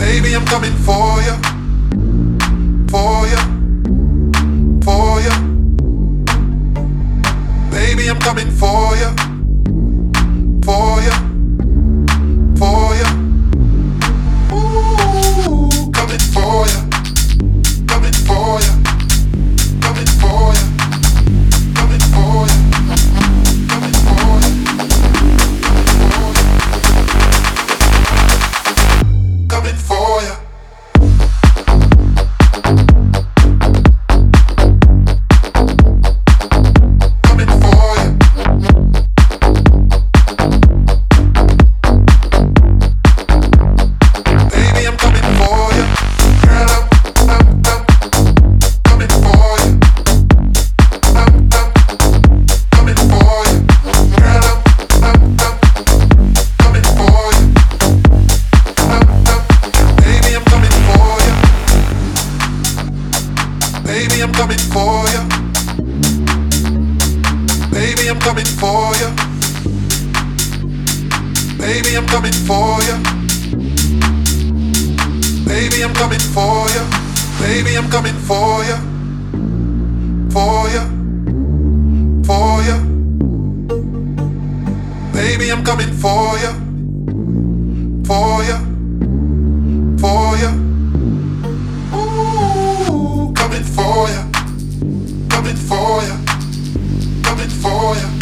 Baby, I'm coming for you. Baby, I'm coming for you. Baby, I'm coming for you. Baby, I'm coming for you. Baby, I'm coming for you. Baby, I'm coming for you. For you. For you. Baby, I'm coming for you. For you. For you. for you.